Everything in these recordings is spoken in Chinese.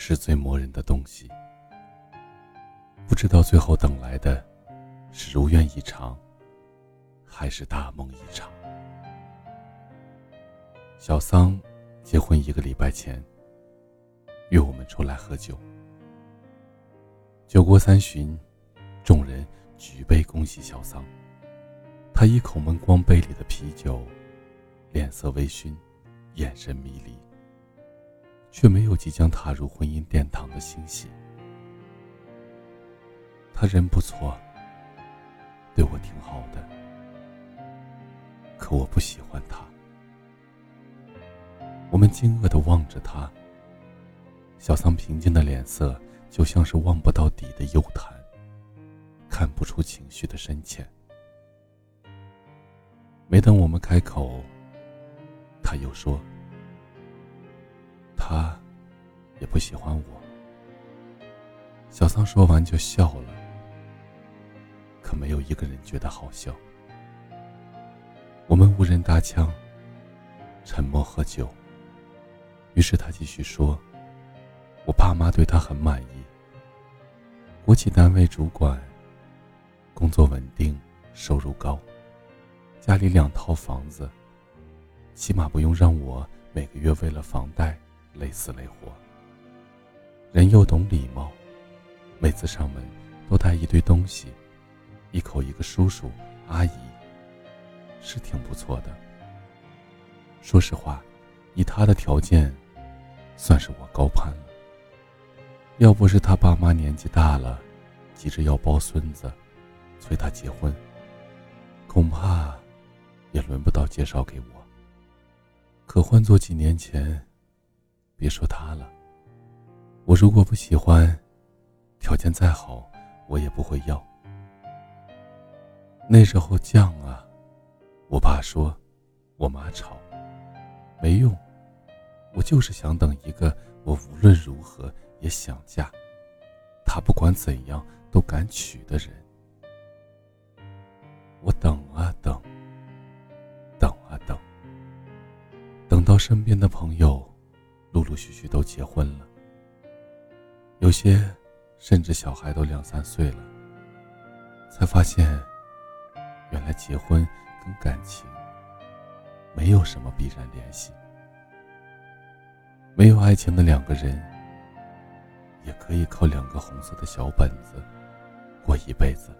是最磨人的东西。不知道最后等来的，是如愿以偿，还是大梦一场。小桑结婚一个礼拜前，约我们出来喝酒。酒过三巡，众人举杯恭喜小桑。他一口闷光杯里的啤酒，脸色微醺，眼神迷离，却没有即将踏入婚姻殿堂的欣喜。他人不错，对我挺好的，可我不喜欢他。我们惊愕的望着他，小桑平静的脸色就像是望不到底的幽潭，看不出情绪的深浅。没等我们开口，他又说：“他也不喜欢我。”小桑说完就笑了。可没有一个人觉得好笑。我们无人搭腔，沉默喝酒。于是他继续说：“我爸妈对他很满意，国企单位主管，工作稳定，收入高，家里两套房子，起码不用让我每个月为了房贷累死累活。人又懂礼貌，每次上门都带一堆东西。”一口一个叔叔阿姨，是挺不错的。说实话，以他的条件，算是我高攀了。要不是他爸妈年纪大了，急着要抱孙子，催他结婚，恐怕也轮不到介绍给我。可换做几年前，别说他了，我如果不喜欢，条件再好，我也不会要。那时候犟啊，我爸说，我妈吵，没用，我就是想等一个我无论如何也想嫁，他不管怎样都敢娶的人。我等啊等，等啊等，等到身边的朋友陆陆续续都结婚了，有些甚至小孩都两三岁了，才发现。原来结婚跟感情没有什么必然联系，没有爱情的两个人也可以靠两个红色的小本子过一辈子。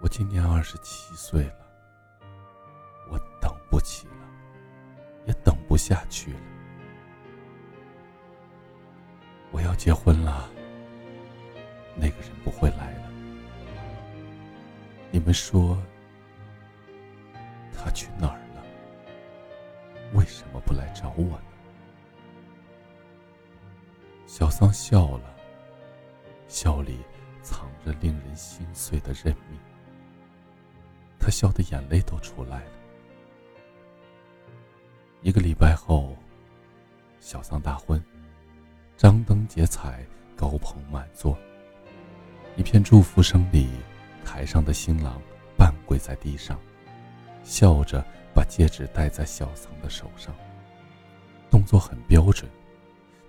我今年二十七岁了，不下去了，我要结婚了，那个人不会来了。你们说他去哪儿了？为什么不来找我呢？小桑笑了，笑里藏着令人心碎的认命。他笑的眼泪都出来了。一个礼拜后，小桑大婚，张灯结彩，高朋满座，一片祝福声里。台上的新郎半跪在地上，笑着把戒指戴在小桑的手上，动作很标准，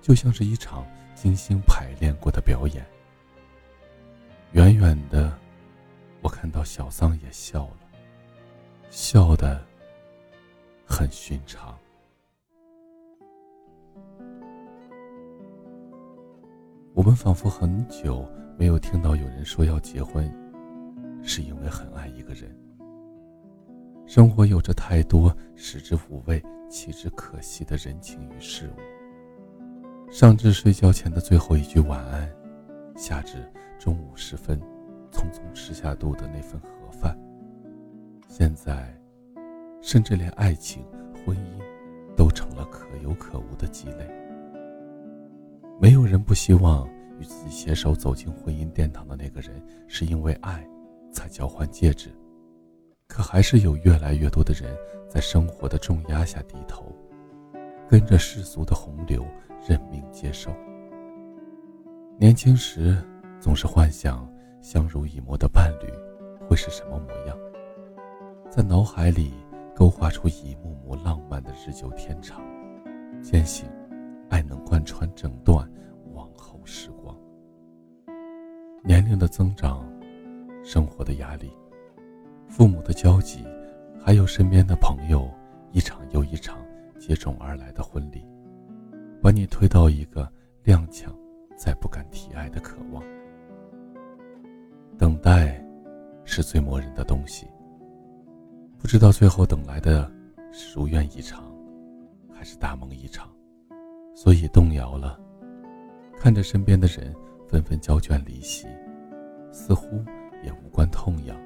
就像是一场精心排练过的表演。远远的，我看到小桑也笑了，笑得很寻常。我们仿佛很久没有听到有人说要结婚。是因为很爱一个人。生活有着太多食之无味、弃之可惜的人情与事物。上至睡觉前的最后一句晚安，下至中午时分匆匆吃下肚的那份盒饭，现在，甚至连爱情、婚姻，都成了可有可无的积累。没有人不希望与自己携手走进婚姻殿堂的那个人，是因为爱。才交换戒指，可还是有越来越多的人在生活的重压下低头，跟着世俗的洪流认命接受。年轻时总是幻想相濡以沫的伴侣会是什么模样，在脑海里勾画出一幕幕浪漫的日久天长，坚信爱能贯穿整段往后时光。年龄的增长，生活的压力，父母的交集，还有身边的朋友，一场又一场接踵而来的婚礼，把你推到一个踉跄，再不敢提爱的渴望。等待，是最磨人的东西。不知道最后等来的是如愿以偿，还是大梦一场。所以动摇了，看着身边的人纷纷交卷离席，似乎也无关痛痒。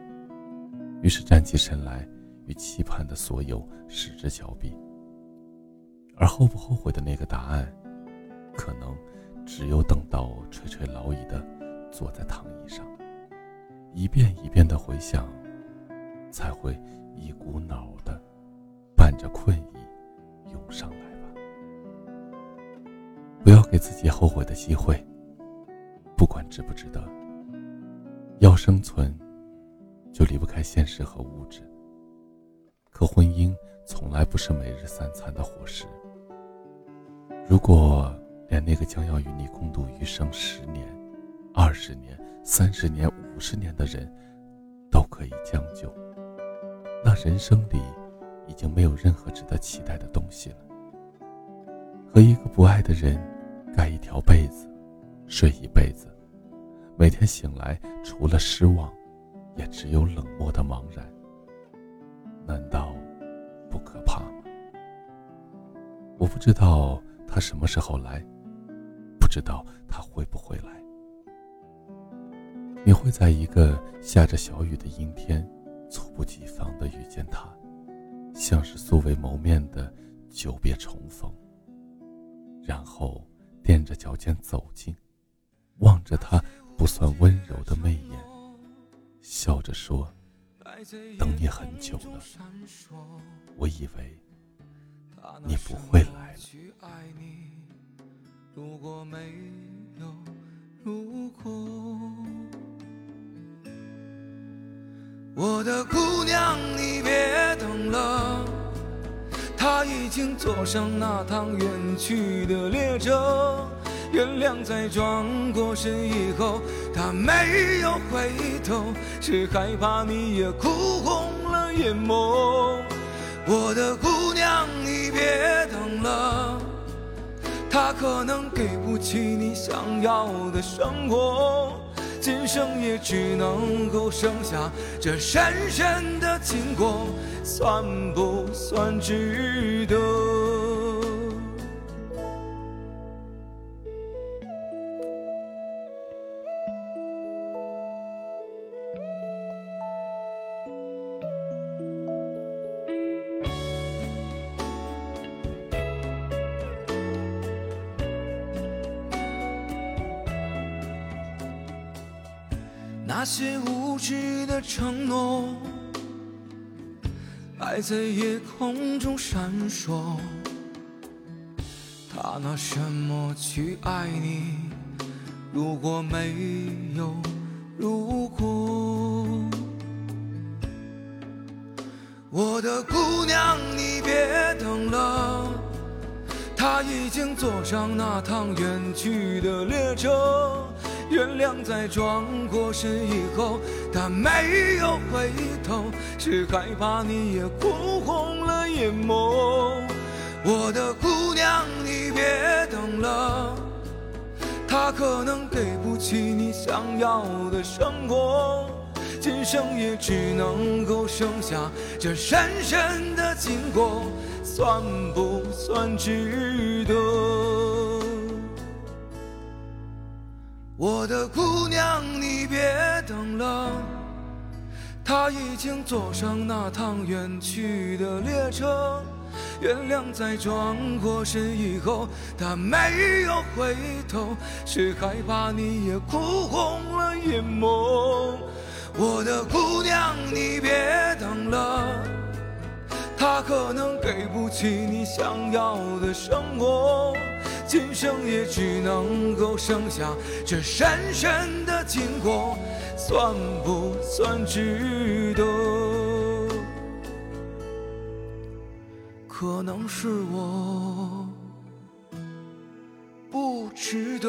于是站起身来，与期盼的所有失之交臂。而后不后悔的那个答案，可能只有等到垂垂老矣的坐在躺椅上，一遍一遍的回想，才会一股脑的伴着困意涌上来。不要给自己后悔的机会，不管值不值得。要生存，就离不开现实和物质。可婚姻从来不是每日三餐的伙食。如果连那个将要与你共度余生十年、二十年、三十年、五十年的人，都可以将就，那人生里已经没有任何值得期待的东西了。和一个不爱的人。盖一条被子，睡一辈子，每天醒来除了失望，也只有冷漠的茫然。难道不可怕吗？我不知道他什么时候来，不知道他会不会来。你会在一个下着小雨的阴天，猝不及防的遇见他，像是素未谋面的久别重逢，然后。踮着脚尖走近，望着他不算温柔的媚眼，笑着说：“等你很久了，我以为你不会来了。”我的姑娘，已经坐上那趟远去的列车，原谅在转过身以后，他没有回头，是害怕你也哭红了眼眸。我的姑娘，你别等了，他可能给不起你想要的生活。今生也只能够剩下这深深的经过，算不算值得？那些无知的承诺，爱在夜空中闪烁。他拿什么去爱你？如果没有如果，我的姑娘，你别等了，他已经坐上那趟远去的列车。原谅在转过身以后，他没有回头，是害怕你也哭红了眼眸。我的姑娘，你别等了，他可能给不起你想要的生活，今生也只能够剩下这深深的经过，算不算值得？我的姑娘，你别等了，他已经坐上那趟远去的列车。月亮在转过身以后，他没有回头，是害怕你也哭红了眼眸。我的姑娘，你别等了，他可能给不起你想要的生活。今生也只能够剩下这深深的经过，算不算值得？可能是我不值得。